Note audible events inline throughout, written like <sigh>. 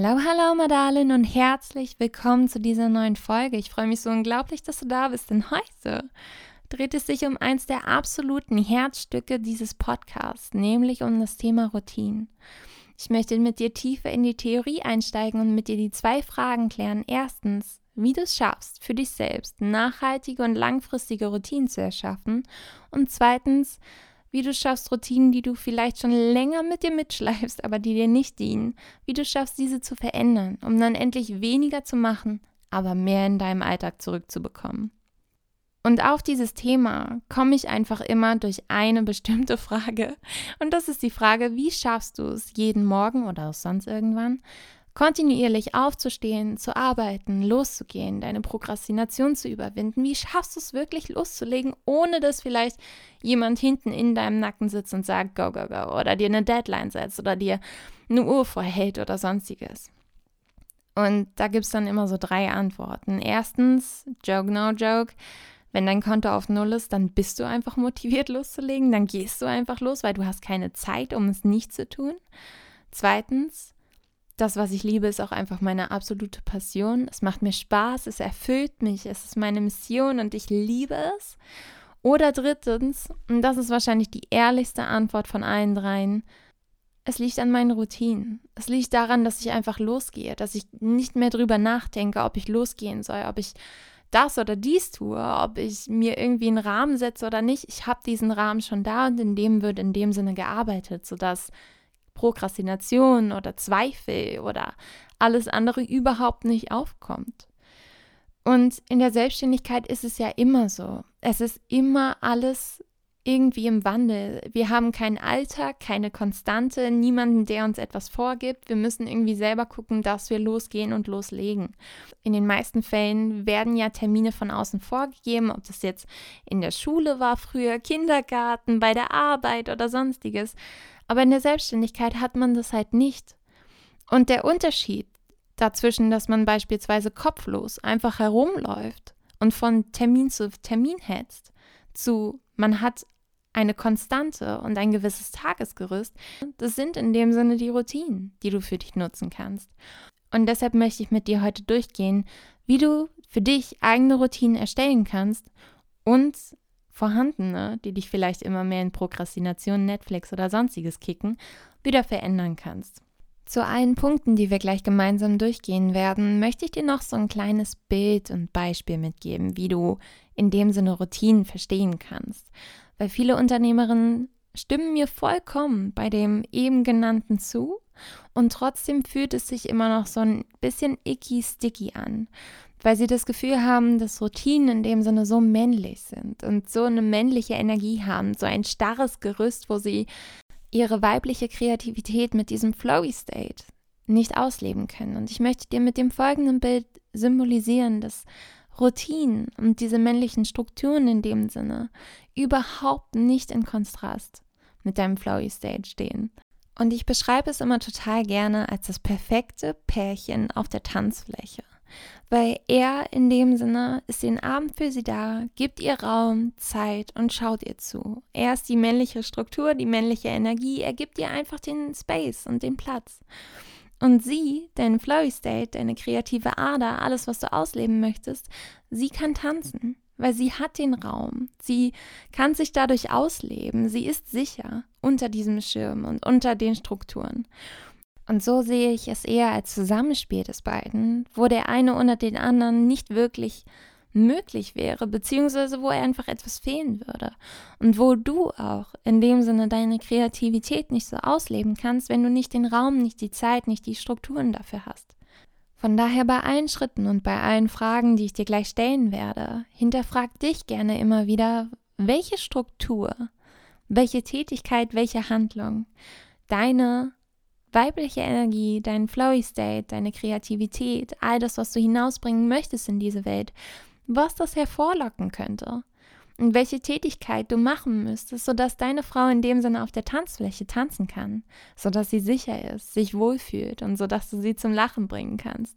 Hallo, hallo, Madalin und herzlich willkommen zu dieser neuen Folge. Ich freue mich so unglaublich, dass du da bist, denn heute dreht es sich um eins der absoluten Herzstücke dieses Podcasts, nämlich um das Thema Routine. Ich möchte mit dir tiefer in die Theorie einsteigen und mit dir die zwei Fragen klären. Erstens, wie du es schaffst, für dich selbst nachhaltige und langfristige Routinen zu erschaffen. Und zweitens, wie du schaffst Routinen, die du vielleicht schon länger mit dir mitschleifst, aber die dir nicht dienen, wie du schaffst, diese zu verändern, um dann endlich weniger zu machen, aber mehr in deinem Alltag zurückzubekommen. Und auf dieses Thema komme ich einfach immer durch eine <laughs> bestimmte Frage. Und das ist die Frage, wie schaffst du es jeden Morgen oder auch sonst irgendwann, kontinuierlich aufzustehen, zu arbeiten, loszugehen, deine Prokrastination zu überwinden. Wie schaffst du es wirklich loszulegen, ohne dass vielleicht jemand hinten in deinem Nacken sitzt und sagt, go, go, go, oder dir eine Deadline setzt oder dir eine Uhr vorhält oder sonstiges? Und da gibt es dann immer so drei Antworten. Erstens, joke, no joke. Wenn dein Konto auf Null ist, dann bist du einfach motiviert loszulegen, dann gehst du einfach los, weil du hast keine Zeit, um es nicht zu tun. Zweitens, das, was ich liebe, ist auch einfach meine absolute Passion. Es macht mir Spaß, es erfüllt mich, es ist meine Mission und ich liebe es. Oder drittens, und das ist wahrscheinlich die ehrlichste Antwort von allen dreien, es liegt an meinen Routinen. Es liegt daran, dass ich einfach losgehe, dass ich nicht mehr drüber nachdenke, ob ich losgehen soll, ob ich das oder dies tue, ob ich mir irgendwie einen Rahmen setze oder nicht. Ich habe diesen Rahmen schon da und in dem wird in dem Sinne gearbeitet, sodass Prokrastination oder Zweifel oder alles andere überhaupt nicht aufkommt. Und in der Selbstständigkeit ist es ja immer so. Es ist immer alles irgendwie im Wandel. Wir haben keinen Alltag, keine Konstante, niemanden, der uns etwas vorgibt. Wir müssen irgendwie selber gucken, dass wir losgehen und loslegen. In den meisten Fällen werden ja Termine von außen vorgegeben, ob das jetzt in der Schule war früher, Kindergarten, bei der Arbeit oder sonstiges. Aber in der Selbstständigkeit hat man das halt nicht. Und der Unterschied dazwischen, dass man beispielsweise kopflos einfach herumläuft und von Termin zu Termin hetzt, zu man hat eine Konstante und ein gewisses Tagesgerüst, das sind in dem Sinne die Routinen, die du für dich nutzen kannst. Und deshalb möchte ich mit dir heute durchgehen, wie du für dich eigene Routinen erstellen kannst und vorhandene, die dich vielleicht immer mehr in Prokrastination, Netflix oder sonstiges kicken, wieder verändern kannst. Zu allen Punkten, die wir gleich gemeinsam durchgehen werden, möchte ich dir noch so ein kleines Bild und Beispiel mitgeben, wie du in dem Sinne Routinen verstehen kannst. Weil viele Unternehmerinnen stimmen mir vollkommen bei dem eben genannten zu und trotzdem fühlt es sich immer noch so ein bisschen icky sticky an weil sie das Gefühl haben, dass Routinen in dem Sinne so männlich sind und so eine männliche Energie haben, so ein starres Gerüst, wo sie ihre weibliche Kreativität mit diesem flowy State nicht ausleben können. Und ich möchte dir mit dem folgenden Bild symbolisieren, dass Routinen und diese männlichen Strukturen in dem Sinne überhaupt nicht in Kontrast mit deinem flowy State stehen. Und ich beschreibe es immer total gerne als das perfekte Pärchen auf der Tanzfläche weil er in dem Sinne ist den Abend für sie da, gibt ihr Raum, Zeit und schaut ihr zu. Er ist die männliche Struktur, die männliche Energie, er gibt ihr einfach den Space und den Platz. Und sie, dein Flowy State, deine kreative Ader, alles, was du ausleben möchtest, sie kann tanzen, weil sie hat den Raum. Sie kann sich dadurch ausleben. Sie ist sicher unter diesem Schirm und unter den Strukturen. Und so sehe ich es eher als Zusammenspiel des beiden, wo der eine unter den anderen nicht wirklich möglich wäre, beziehungsweise wo er einfach etwas fehlen würde. Und wo du auch in dem Sinne deine Kreativität nicht so ausleben kannst, wenn du nicht den Raum, nicht die Zeit, nicht die Strukturen dafür hast. Von daher bei allen Schritten und bei allen Fragen, die ich dir gleich stellen werde, hinterfrag dich gerne immer wieder, welche Struktur, welche Tätigkeit, welche Handlung deine weibliche Energie, dein Flowy State, deine Kreativität, all das, was du hinausbringen möchtest in diese Welt, was das hervorlocken könnte und welche Tätigkeit du machen müsstest, sodass deine Frau in dem Sinne auf der Tanzfläche tanzen kann, sodass sie sicher ist, sich wohlfühlt und sodass du sie zum Lachen bringen kannst.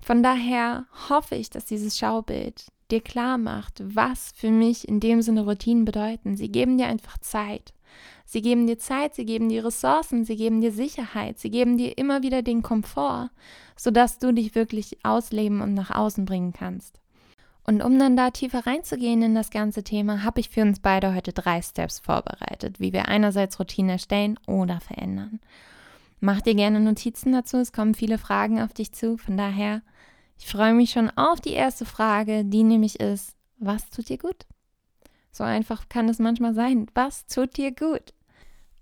Von daher hoffe ich, dass dieses Schaubild dir klar macht, was für mich in dem Sinne Routinen bedeuten. Sie geben dir einfach Zeit. Sie geben dir Zeit, sie geben dir Ressourcen, sie geben dir Sicherheit, sie geben dir immer wieder den Komfort, sodass du dich wirklich ausleben und nach außen bringen kannst. Und um dann da tiefer reinzugehen in das ganze Thema, habe ich für uns beide heute drei Steps vorbereitet, wie wir einerseits Routinen erstellen oder verändern. Mach dir gerne Notizen dazu, es kommen viele Fragen auf dich zu, von daher, ich freue mich schon auf die erste Frage, die nämlich ist, was tut dir gut? So einfach kann es manchmal sein. Was tut dir gut?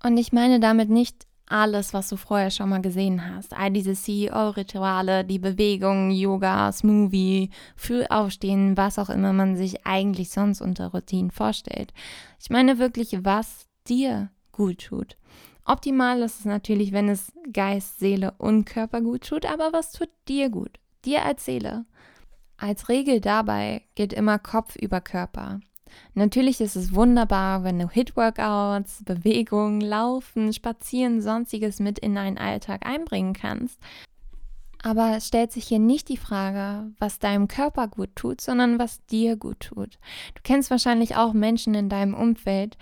Und ich meine damit nicht alles, was du vorher schon mal gesehen hast. All diese CEO-Rituale, die Bewegungen, Yoga, Smoothie, früh aufstehen, was auch immer man sich eigentlich sonst unter Routinen vorstellt. Ich meine wirklich, was dir gut tut. Optimal ist es natürlich, wenn es Geist, Seele und Körper gut tut, aber was tut dir gut? Dir als Seele. Als Regel dabei geht immer Kopf über Körper. Natürlich ist es wunderbar, wenn du Hit-Workouts, Bewegungen, Laufen, Spazieren, sonstiges mit in deinen Alltag einbringen kannst. Aber es stellt sich hier nicht die Frage, was deinem Körper gut tut, sondern was dir gut tut. Du kennst wahrscheinlich auch Menschen in deinem Umfeld,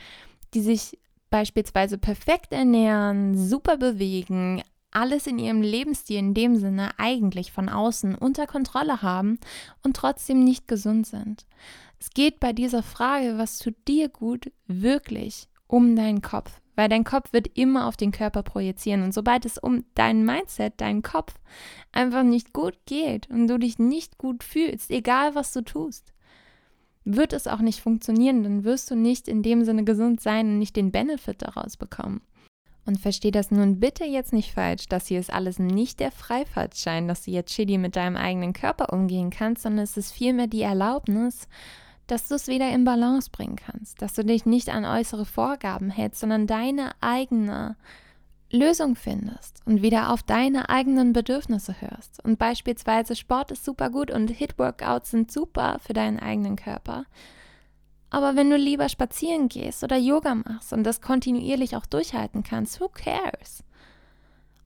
die sich beispielsweise perfekt ernähren, super bewegen, alles in ihrem Lebensstil in dem Sinne eigentlich von außen unter Kontrolle haben und trotzdem nicht gesund sind. Es geht bei dieser Frage, was tut dir gut, wirklich um deinen Kopf, weil dein Kopf wird immer auf den Körper projizieren. Und sobald es um dein Mindset, deinen Kopf einfach nicht gut geht und du dich nicht gut fühlst, egal was du tust, wird es auch nicht funktionieren, dann wirst du nicht in dem Sinne gesund sein und nicht den Benefit daraus bekommen. Und versteh das nun bitte jetzt nicht falsch, das hier ist alles nicht der Freifahrtschein, dass du jetzt shitty mit deinem eigenen Körper umgehen kannst, sondern es ist vielmehr die Erlaubnis, dass du es wieder in Balance bringen kannst, dass du dich nicht an äußere Vorgaben hältst, sondern deine eigene Lösung findest und wieder auf deine eigenen Bedürfnisse hörst. Und beispielsweise Sport ist super gut und Hit-Workouts sind super für deinen eigenen Körper. Aber wenn du lieber spazieren gehst oder Yoga machst und das kontinuierlich auch durchhalten kannst, who cares?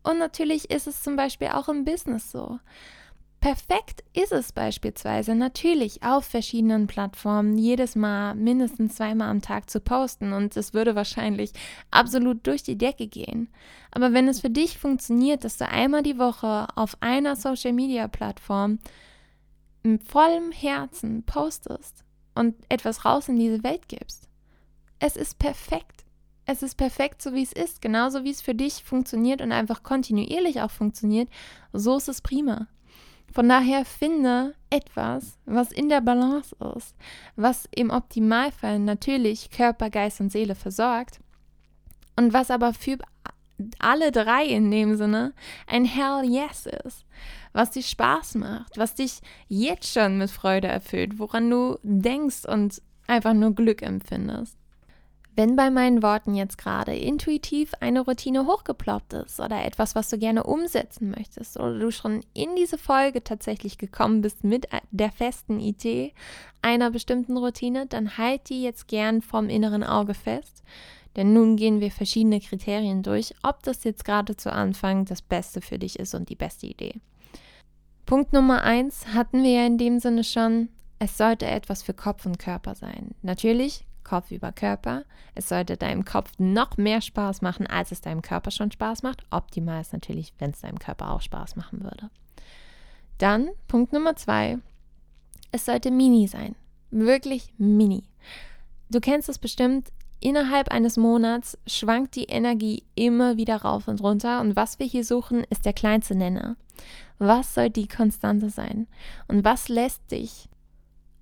Und natürlich ist es zum Beispiel auch im Business so. Perfekt ist es beispielsweise natürlich auf verschiedenen Plattformen jedes Mal mindestens zweimal am Tag zu posten und es würde wahrscheinlich absolut durch die Decke gehen. Aber wenn es für dich funktioniert, dass du einmal die Woche auf einer Social-Media-Plattform mit vollem Herzen postest und etwas raus in diese Welt gibst, es ist perfekt. Es ist perfekt, so wie es ist, genauso wie es für dich funktioniert und einfach kontinuierlich auch funktioniert, so ist es prima. Von daher finde etwas, was in der Balance ist, was im Optimalfall natürlich Körper, Geist und Seele versorgt und was aber für alle drei in dem Sinne ein Hell Yes ist, was dir Spaß macht, was dich jetzt schon mit Freude erfüllt, woran du denkst und einfach nur Glück empfindest. Wenn bei meinen Worten jetzt gerade intuitiv eine Routine hochgeploppt ist oder etwas, was du gerne umsetzen möchtest oder du schon in diese Folge tatsächlich gekommen bist mit der festen Idee einer bestimmten Routine, dann halt die jetzt gern vom inneren Auge fest. Denn nun gehen wir verschiedene Kriterien durch, ob das jetzt gerade zu Anfang das Beste für dich ist und die beste Idee. Punkt Nummer eins hatten wir ja in dem Sinne schon, es sollte etwas für Kopf und Körper sein. Natürlich Kopf über Körper. Es sollte deinem Kopf noch mehr Spaß machen, als es deinem Körper schon Spaß macht. Optimal ist natürlich, wenn es deinem Körper auch Spaß machen würde. Dann Punkt Nummer zwei. Es sollte mini sein. Wirklich mini. Du kennst es bestimmt. Innerhalb eines Monats schwankt die Energie immer wieder rauf und runter und was wir hier suchen, ist der kleinste Nenner. Was soll die Konstante sein? Und was lässt dich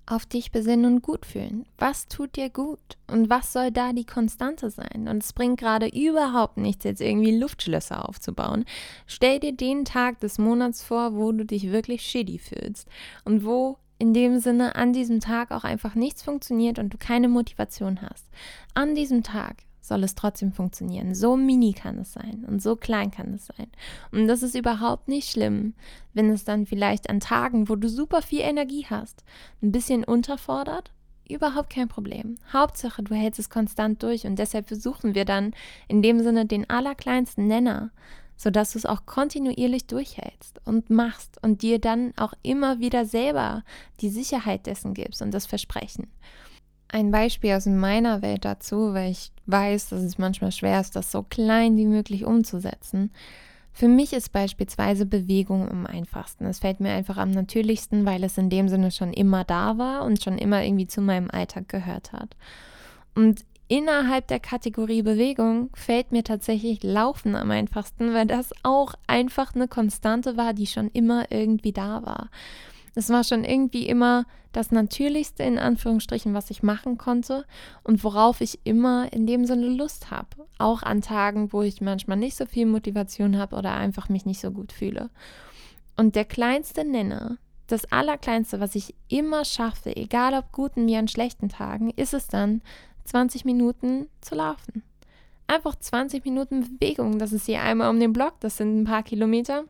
auf dich besinnen und gut fühlen. Was tut dir gut? Und was soll da die Konstante sein? Und es bringt gerade überhaupt nichts, jetzt irgendwie Luftschlösser aufzubauen. Stell dir den Tag des Monats vor, wo du dich wirklich shitty fühlst und wo in dem Sinne an diesem Tag auch einfach nichts funktioniert und du keine Motivation hast. An diesem Tag soll es trotzdem funktionieren. So mini kann es sein und so klein kann es sein. Und das ist überhaupt nicht schlimm, wenn es dann vielleicht an Tagen, wo du super viel Energie hast, ein bisschen unterfordert. Überhaupt kein Problem. Hauptsache, du hältst es konstant durch und deshalb versuchen wir dann in dem Sinne den allerkleinsten Nenner, sodass du es auch kontinuierlich durchhältst und machst und dir dann auch immer wieder selber die Sicherheit dessen gibst und das Versprechen. Ein Beispiel aus meiner Welt dazu, weil ich weiß, dass es manchmal schwer ist, das so klein wie möglich umzusetzen. Für mich ist beispielsweise Bewegung am einfachsten. Es fällt mir einfach am natürlichsten, weil es in dem Sinne schon immer da war und schon immer irgendwie zu meinem Alltag gehört hat. Und innerhalb der Kategorie Bewegung fällt mir tatsächlich Laufen am einfachsten, weil das auch einfach eine Konstante war, die schon immer irgendwie da war. Es war schon irgendwie immer das Natürlichste in Anführungsstrichen, was ich machen konnte und worauf ich immer in dem Sinne Lust habe. Auch an Tagen, wo ich manchmal nicht so viel Motivation habe oder einfach mich nicht so gut fühle. Und der kleinste Nenner, das Allerkleinste, was ich immer schaffe, egal ob guten wie an schlechten Tagen, ist es dann, 20 Minuten zu laufen. Einfach 20 Minuten Bewegung. Das ist hier einmal um den Block, das sind ein paar Kilometer.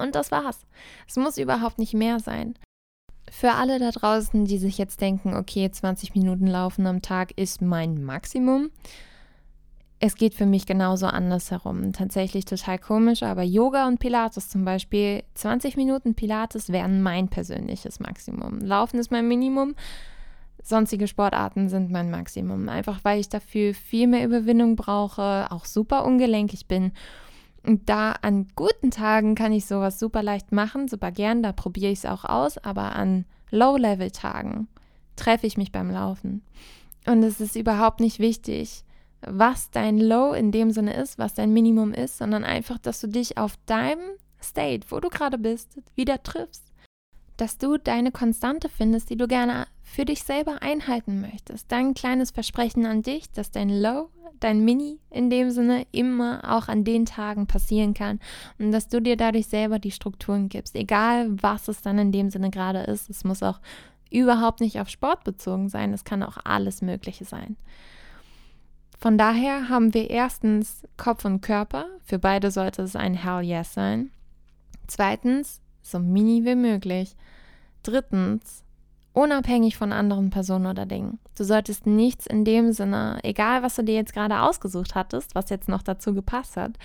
Und das war's. Es muss überhaupt nicht mehr sein. Für alle da draußen, die sich jetzt denken, okay, 20 Minuten laufen am Tag ist mein Maximum. Es geht für mich genauso andersherum. Tatsächlich total komisch, aber Yoga und Pilates zum Beispiel, 20 Minuten Pilates wären mein persönliches Maximum. Laufen ist mein Minimum, sonstige Sportarten sind mein Maximum. Einfach weil ich dafür viel mehr Überwindung brauche, auch super ungelenkig bin und da an guten Tagen kann ich sowas super leicht machen, super gern, da probiere ich es auch aus, aber an Low-Level-Tagen treffe ich mich beim Laufen. Und es ist überhaupt nicht wichtig, was dein Low in dem Sinne ist, was dein Minimum ist, sondern einfach, dass du dich auf deinem State, wo du gerade bist, wieder triffst dass du deine Konstante findest, die du gerne für dich selber einhalten möchtest. Dein kleines Versprechen an dich, dass dein Low, dein Mini in dem Sinne immer auch an den Tagen passieren kann und dass du dir dadurch selber die Strukturen gibst, egal was es dann in dem Sinne gerade ist. Es muss auch überhaupt nicht auf Sport bezogen sein, es kann auch alles Mögliche sein. Von daher haben wir erstens Kopf und Körper, für beide sollte es ein Hell Yes sein. Zweitens so mini wie möglich. Drittens, unabhängig von anderen Personen oder Dingen. Du solltest nichts in dem Sinne, egal was du dir jetzt gerade ausgesucht hattest, was jetzt noch dazu gepasst hat,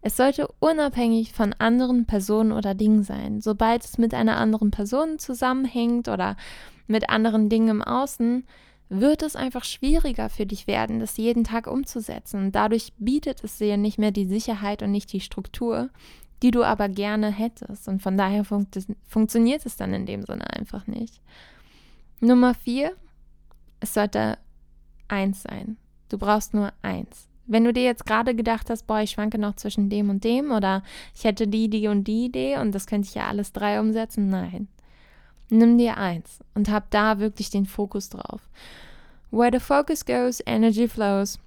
es sollte unabhängig von anderen Personen oder Dingen sein. Sobald es mit einer anderen Person zusammenhängt oder mit anderen Dingen im Außen, wird es einfach schwieriger für dich werden, das jeden Tag umzusetzen. Dadurch bietet es dir nicht mehr die Sicherheit und nicht die Struktur, die du aber gerne hättest. Und von daher funkt funktioniert es dann in dem Sinne einfach nicht. Nummer vier, es sollte eins sein. Du brauchst nur eins. Wenn du dir jetzt gerade gedacht hast, boah, ich schwanke noch zwischen dem und dem oder ich hätte die, die und die Idee und das könnte ich ja alles drei umsetzen, nein. Nimm dir eins und hab da wirklich den Fokus drauf. Where the focus goes, energy flows.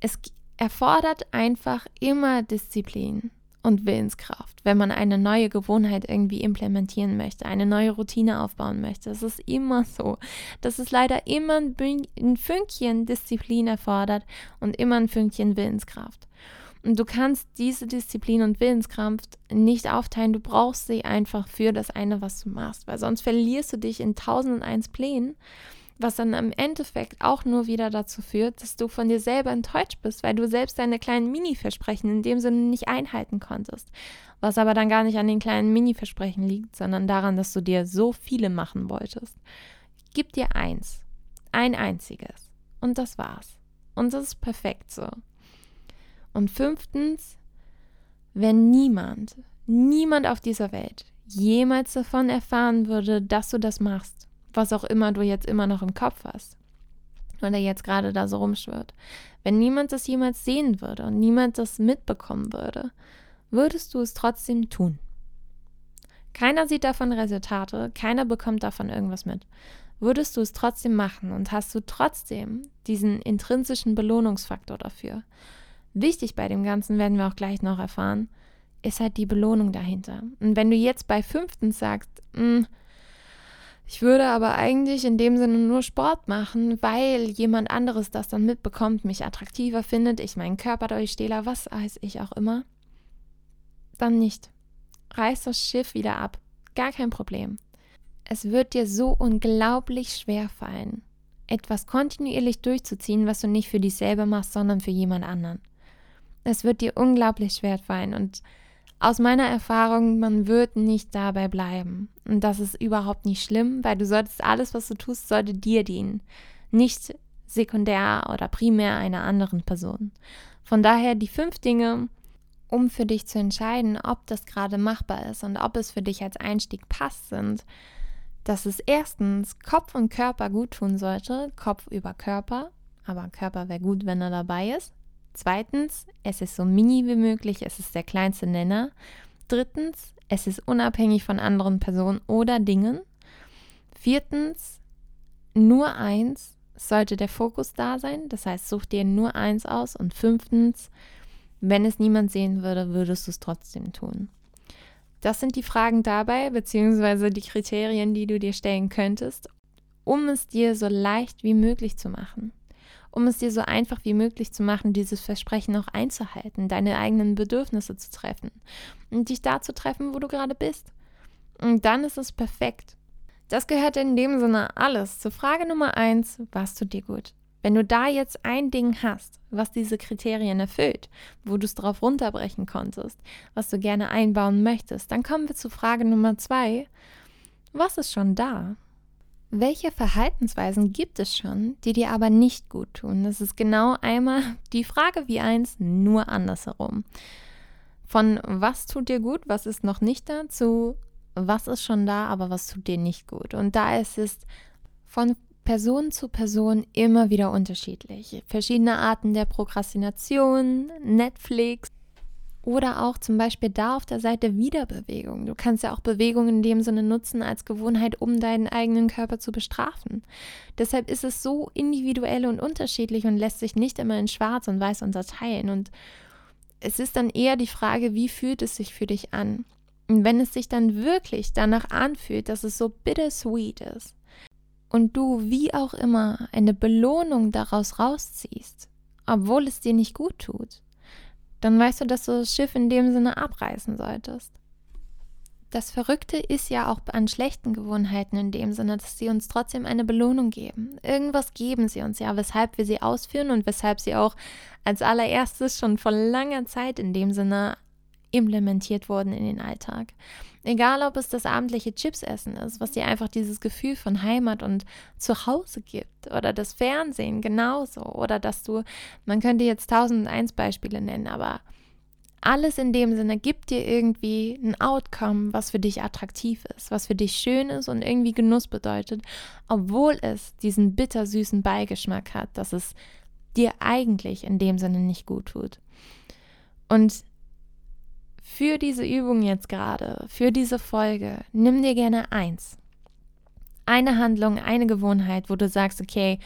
Es erfordert einfach immer Disziplin und Willenskraft, wenn man eine neue Gewohnheit irgendwie implementieren möchte, eine neue Routine aufbauen möchte. Es ist immer so, dass es leider immer ein Fünkchen Disziplin erfordert und immer ein Fünkchen Willenskraft. Und du kannst diese Disziplin und Willenskraft nicht aufteilen, du brauchst sie einfach für das eine, was du machst, weil sonst verlierst du dich in tausend und eins Plänen was dann im Endeffekt auch nur wieder dazu führt, dass du von dir selber enttäuscht bist, weil du selbst deine kleinen Mini-Versprechen in dem Sinne nicht einhalten konntest. Was aber dann gar nicht an den kleinen Mini-Versprechen liegt, sondern daran, dass du dir so viele machen wolltest. Gib dir eins, ein einziges. Und das war's. Und das ist perfekt so. Und fünftens, wenn niemand, niemand auf dieser Welt jemals davon erfahren würde, dass du das machst, was auch immer du jetzt immer noch im Kopf hast oder jetzt gerade da so rumschwirrt. Wenn niemand das jemals sehen würde und niemand das mitbekommen würde, würdest du es trotzdem tun. Keiner sieht davon Resultate, keiner bekommt davon irgendwas mit. Würdest du es trotzdem machen und hast du trotzdem diesen intrinsischen Belohnungsfaktor dafür. Wichtig bei dem Ganzen werden wir auch gleich noch erfahren, ist halt die Belohnung dahinter. Und wenn du jetzt bei fünftens sagst, mh, hm, Ich würde aber eigentlich in dem Sinne nur Sport machen, weil jemand anderes das dann mitbekommt, mich attraktiver findet, ich meinen Körper durchstehle, was weiß ich auch immer. Dann nicht. Reiß das Schiff wieder ab. Gar kein Problem. Es wird dir so unglaublich schwer fallen, etwas kontinuierlich durchzuziehen, was du nicht für dich selber machst, sondern für jemand anderen. Es wird dir unglaublich schwer fallen und aus meiner Erfahrung, man wird nicht dabei bleiben. Und das ist überhaupt nicht schlimm, weil du solltest alles, was du tust, sollte dir dienen. Nicht sekundär oder primär einer anderen Person. Von daher die fünf Dinge, um für dich zu entscheiden, ob das gerade machbar ist und ob es für dich als Einstieg passt, sind, dass es erstens Kopf und Körper gut tun sollte, Kopf über Körper, aber Körper wäre gut, wenn er dabei ist. Zweitens, es ist so mini wie möglich, es ist der kleinste Nenner. Drittens, es ist unabhängig von anderen Personen oder Dingen. Viertens, nur eins sollte der Fokus da sein, das heißt, such dir nur eins aus. Und fünftens, wenn es niemand sehen würde, würdest du es trotzdem tun. Das sind die Fragen dabei, beziehungsweise die Kriterien, die du dir stellen könntest, um es dir so leicht wie möglich zu machen um es dir so einfach wie möglich zu machen, dieses Versprechen auch einzuhalten, deine eigenen Bedürfnisse zu treffen und dich da zu treffen, wo du gerade bist. Und dann ist es perfekt. Das gehört in dem Sinne alles zur Frage Nummer eins, was tut dir gut? Wenn du da jetzt ein Ding hast, was diese Kriterien erfüllt, wo du es drauf runterbrechen konntest, was du gerne einbauen möchtest, dann kommen wir zu Frage Nummer zwei. Was ist schon da? Welche Verhaltensweisen gibt es schon, die dir aber nicht gut tun? Das ist genau einmal die Frage wie eins, nur andersherum. Von was tut dir gut, was ist noch nicht da, zu was ist schon da, aber was tut dir nicht gut. Und da ist es von Person zu Person immer wieder unterschiedlich. Verschiedene Arten der Prokrastination, Netflix, oder auch zum Beispiel da auf der Seite Wiederbewegung. Du kannst ja auch Bewegung in dem Sinne nutzen als Gewohnheit, um deinen eigenen Körper zu bestrafen. Deshalb ist es so individuell und unterschiedlich und lässt sich nicht immer in Schwarz und Weiß unterteilen. Und es ist dann eher die Frage, wie fühlt es sich für dich an? Und wenn es sich dann wirklich danach anfühlt, dass es so bittersweet ist und du wie auch immer eine Belohnung daraus rausziehst, obwohl es dir nicht gut tut, dann weißt du, dass du das Schiff in dem Sinne abreißen solltest. Das Verrückte ist ja auch an schlechten Gewohnheiten in dem Sinne, dass sie uns trotzdem eine Belohnung geben. Irgendwas geben sie uns ja, weshalb wir sie ausführen und weshalb sie auch als allererstes schon vor langer Zeit in dem Sinne implementiert wurden in den Alltag. Egal, ob es das abendliche Chipsessen ist, was dir einfach dieses Gefühl von Heimat und Zuhause gibt, oder das Fernsehen genauso, oder dass du, man könnte jetzt tausend eins Beispiele nennen, aber alles in dem Sinne gibt dir irgendwie ein Outcome, was für dich attraktiv ist, was für dich schön ist und irgendwie Genuss bedeutet, obwohl es diesen bittersüßen Beigeschmack hat, dass es dir eigentlich in dem Sinne nicht gut tut. Und für diese Übung jetzt gerade, für diese Folge, nimm dir gerne eins. Eine Handlung, eine Gewohnheit, wo du sagst, okay,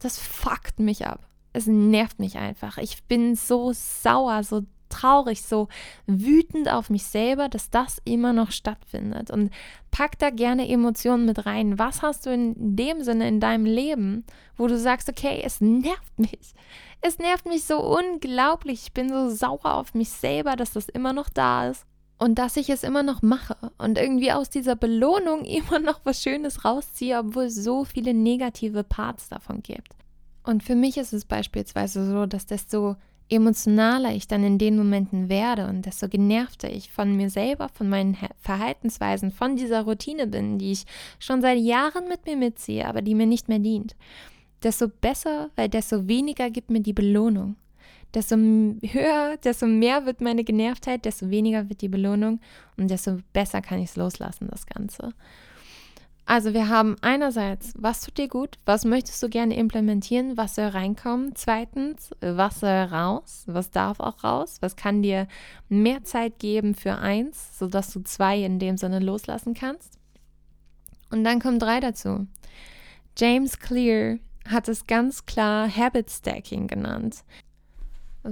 das fuckt mich ab. Es nervt mich einfach. Ich bin so sauer, so traurig, so wütend auf mich selber, dass das immer noch stattfindet. Und pack da gerne Emotionen mit rein. Was hast du in dem Sinne in deinem Leben, wo du sagst, okay, es nervt mich. Es nervt mich so unglaublich. Ich bin so sauer auf mich selber, dass das immer noch da ist. Und dass ich es immer noch mache und irgendwie aus dieser Belohnung <laughs> immer noch was Schönes rausziehe, obwohl es so viele negative Parts davon gibt. Und für mich ist es beispielsweise so, dass desto emotionaler ich dann in den Momenten werde und desto genervter ich von mir selber, von meinen Verhaltensweisen, von dieser Routine bin, die ich schon seit Jahren mit mir mitziehe, aber die mir nicht mehr dient, desto besser, weil desto weniger gibt mir die Belohnung. Desto höher, desto mehr wird meine Genervtheit, desto weniger wird die Belohnung und desto besser kann ich es loslassen, das Ganze. Also wir haben einerseits, was tut dir gut, was möchtest du gerne implementieren, was soll reinkommen. Zweitens, was soll raus, was darf auch raus, was kann dir mehr Zeit geben für eins, sodass du zwei in dem Sinne loslassen kannst. Und dann kommen drei dazu. James Clear hat es ganz klar Habit Stacking genannt.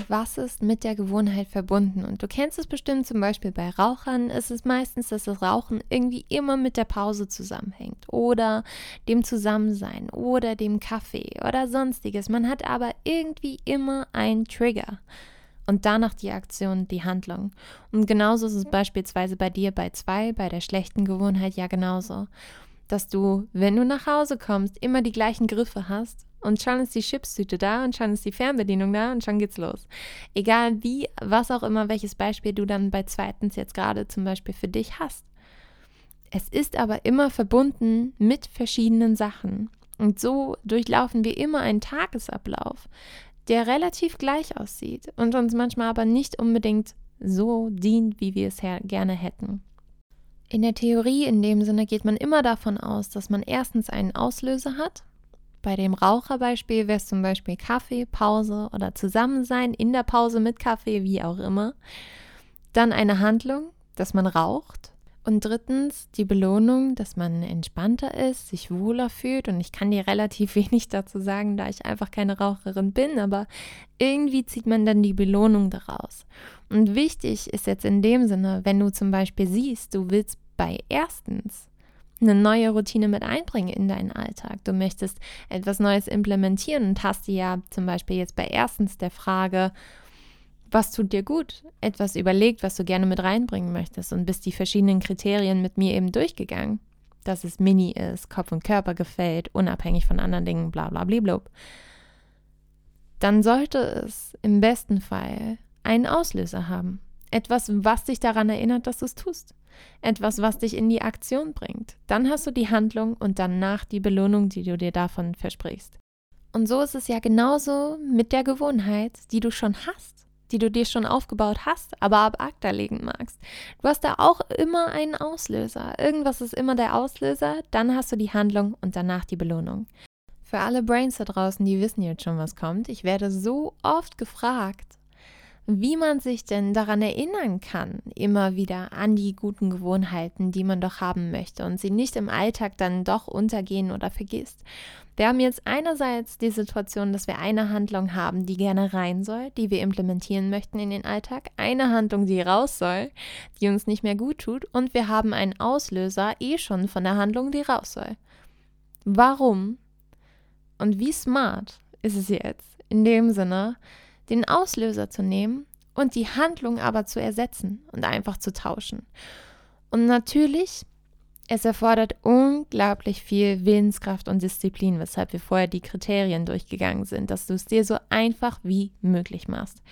Was ist mit der Gewohnheit verbunden. Und du kennst es bestimmt zum Beispiel bei Rauchern. Es ist meistens, dass das Rauchen irgendwie immer mit der Pause zusammenhängt oder dem Zusammensein oder dem Kaffee oder sonstiges. Man hat aber irgendwie immer einen Trigger und danach die Aktion, die Handlung. Und genauso ist es beispielsweise bei dir bei zwei, bei der schlechten Gewohnheit ja genauso. Dass du, wenn du nach Hause kommst, immer die gleichen Griffe hast und schon ist die Chipstüte da und schon ist die Fernbedienung da und schon geht's los. Egal wie, was auch immer, welches Beispiel du dann bei zweitens jetzt gerade zum Beispiel für dich hast. Es ist aber immer verbunden mit verschiedenen Sachen. Und so durchlaufen wir immer einen Tagesablauf, der relativ gleich aussieht und uns manchmal aber nicht unbedingt so dient, wie wir es gerne hätten. In der Theorie in dem Sinne geht man immer davon aus, dass man erstens einen Auslöser hat. Bei dem Raucherbeispiel wäre es zum Beispiel Kaffee, Pause oder Zusammensein in der Pause mit Kaffee, wie auch immer. Dann eine Handlung, dass man raucht und drittens die Belohnung, dass man entspannter ist, sich wohler fühlt. Und ich kann dir relativ <laughs> wenig dazu sagen, da ich einfach keine Raucherin bin, aber irgendwie zieht man dann die Belohnung daraus. Und wichtig ist jetzt in dem Sinne, wenn du zum Beispiel siehst, du willst bei erstens eine neue Routine mit einbringen in deinen Alltag. Du möchtest etwas Neues implementieren und hast dir ja zum Beispiel jetzt bei erstens der Frage, was tut dir gut, etwas überlegt, was du gerne mit reinbringen möchtest und bist die verschiedenen Kriterien mit mir eben durchgegangen. Dass es mini ist, Kopf und Körper gefällt, unabhängig von anderen Dingen, bla bla blub. Dann sollte es im besten Fall einen Auslöser haben. Etwas, was dich daran erinnert, dass du es tust. Etwas, was dich in die Aktion bringt. Dann hast du die Handlung und danach die Belohnung, die du dir davon versprichst. Und so ist es ja genauso mit der Gewohnheit, die du schon hast die du dir schon aufgebaut hast, aber ab ACTA legen magst. Du hast da auch immer einen Auslöser. Irgendwas ist immer der Auslöser, dann hast du die Handlung und danach die Belohnung. Für alle Brains da draußen, die wissen jetzt schon, was kommt. Ich werde so oft gefragt, wie man sich denn daran erinnern kann, immer wieder an die guten Gewohnheiten, die man doch haben möchte und sie nicht im Alltag dann doch untergehen oder vergisst. Wir haben jetzt einerseits die Situation, dass wir eine Handlung haben, die gerne rein soll, die wir implementieren möchten in den Alltag, eine Handlung, die raus soll, die uns nicht mehr gut tut und wir haben einen Auslöser eh schon von der Handlung, die raus soll. Warum und wie smart ist es jetzt in dem Sinne, den Auslöser zu nehmen und die Handlung aber zu ersetzen und einfach zu tauschen. Und natürlich, es erfordert unglaublich viel Willenskraft und Disziplin, weshalb wir vorher die Kriterien durchgegangen sind, dass du es dir so einfach wie möglich machst.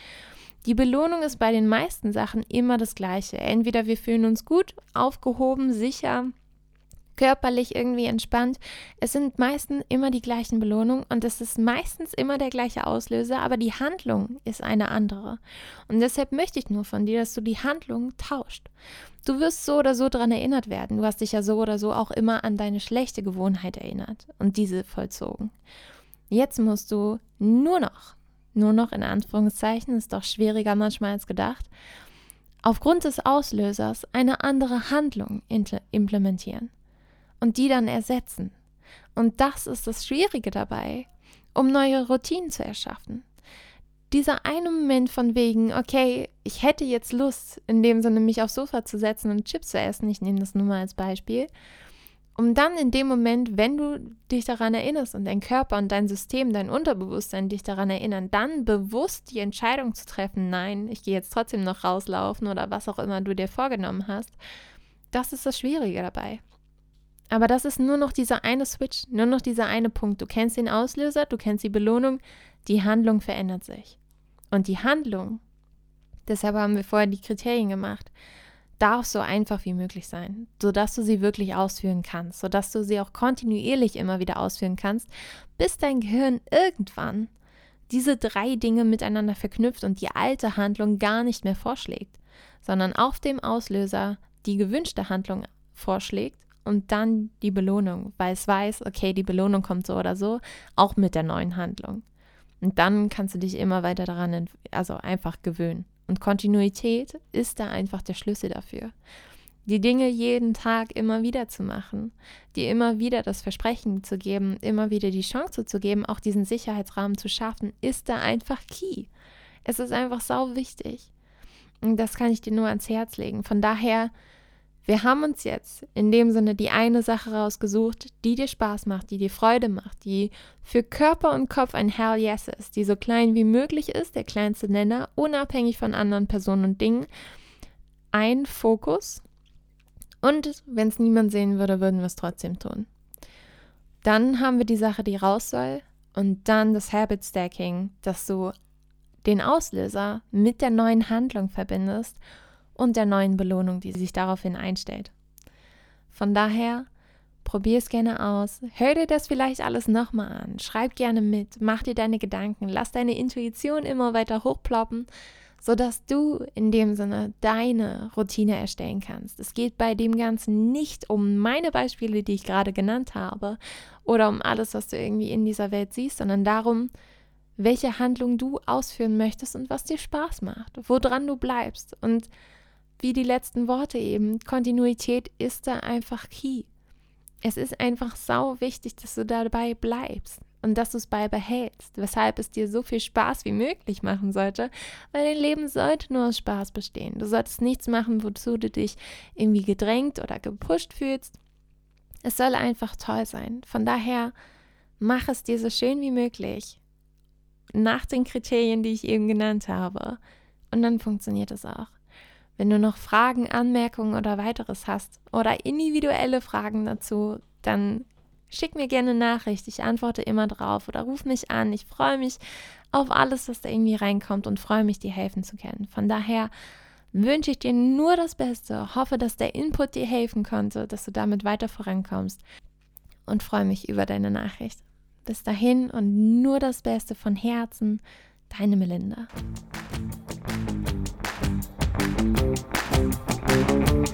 Die Belohnung ist bei den meisten Sachen immer das gleiche. Entweder wir fühlen uns gut, aufgehoben, sicher, körperlich irgendwie entspannt. Es sind meistens immer die gleichen Belohnungen und es ist meistens immer der gleiche Auslöser, aber die Handlung ist eine andere. Und deshalb möchte ich nur von dir, dass du die Handlung tauscht. Du wirst so oder so daran erinnert werden. Du hast dich ja so oder so auch immer an deine schlechte Gewohnheit erinnert und diese vollzogen. Jetzt musst du nur noch, nur noch in Anführungszeichen, ist doch schwieriger manchmal als gedacht, aufgrund des Auslösers eine andere Handlung implementieren und die dann ersetzen. Und das ist das Schwierige dabei, um neue Routinen zu erschaffen. Dieser eine Moment von wegen, okay, ich hätte jetzt Lust, in dem Sinne mich aufs Sofa zu setzen und Chips zu essen, ich nehme das nur mal als Beispiel, um dann in dem Moment, wenn du dich daran erinnerst und dein Körper und dein System, dein Unterbewusstsein dich daran erinnern, dann bewusst die Entscheidung zu treffen, nein, ich gehe jetzt trotzdem noch rauslaufen oder was auch immer du dir vorgenommen hast, das ist das Schwierige dabei. Aber das ist nur noch dieser eine Switch, nur noch dieser eine Punkt. Du kennst den Auslöser, du kennst die Belohnung, die Handlung verändert sich. Und die Handlung, deshalb haben wir vorher die Kriterien gemacht, darf so einfach wie möglich sein, sodass du sie wirklich ausführen kannst, sodass du sie auch kontinuierlich immer wieder ausführen kannst, bis dein Gehirn irgendwann diese drei Dinge miteinander verknüpft und die alte Handlung gar nicht mehr vorschlägt, sondern auf dem Auslöser die gewünschte Handlung vorschlägt und dann die Belohnung, weil es weiß, okay, die Belohnung kommt so oder so, auch mit der neuen Handlung. Und dann kannst du dich immer weiter daran, also einfach gewöhnen. Und Kontinuität ist da einfach der Schlüssel dafür. Die Dinge jeden Tag immer wieder zu machen, dir immer wieder das Versprechen zu geben, immer wieder die Chance zu geben, auch diesen Sicherheitsrahmen zu schaffen, ist da einfach key. Es ist einfach sau wichtig. Und das kann ich dir nur ans Herz legen. Von daher, wir haben uns jetzt in dem Sinne die eine Sache rausgesucht, die dir Spaß macht, die dir Freude macht, die für Körper und Kopf ein Hell Yes ist, die so klein wie möglich ist, der kleinste Nenner, unabhängig von anderen Personen und Dingen. Ein Fokus. Und wenn es niemand sehen würde, würden wir es trotzdem tun. Dann haben wir die Sache, die raus soll. Und dann das Habit Stacking, dass du den Auslöser mit der neuen Handlung verbindest und der neuen Belohnung, die sich daraufhin einstellt. Von daher, probier es gerne aus, hör dir das vielleicht alles nochmal an, schreib gerne mit, mach dir deine Gedanken, lass deine Intuition immer weiter hochploppen, sodass du in dem Sinne deine Routine erstellen kannst. Es geht bei dem Ganzen nicht um meine Beispiele, die ich gerade genannt habe, oder um alles, was du irgendwie in dieser Welt siehst, sondern darum, welche Handlung du ausführen möchtest und was dir Spaß macht, woran du bleibst. Und wie die letzten Worte eben, Kontinuität ist da einfach key. Es ist einfach sau wichtig, dass du dabei bleibst und dass du es beibehältst, weshalb es dir so viel Spaß wie möglich machen sollte, weil dein Leben sollte nur aus Spaß bestehen. Du solltest nichts machen, wozu du dich irgendwie gedrängt oder gepusht fühlst. Es soll einfach toll sein. Von daher mach es dir so schön wie möglich nach den Kriterien, die ich eben genannt habe. Und dann funktioniert es auch. Wenn du noch Fragen, Anmerkungen oder weiteres hast oder individuelle Fragen dazu, dann schick mir gerne Nachricht. Ich antworte immer drauf oder ruf mich an. Ich freue mich auf alles, was da irgendwie reinkommt und freue mich, dir helfen zu können. Von daher wünsche ich dir nur das Beste, hoffe, dass der Input dir helfen konnte, dass du damit weiter vorankommst und freue mich über deine Nachricht. Bis dahin und nur das Beste von Herzen, deine Melinda.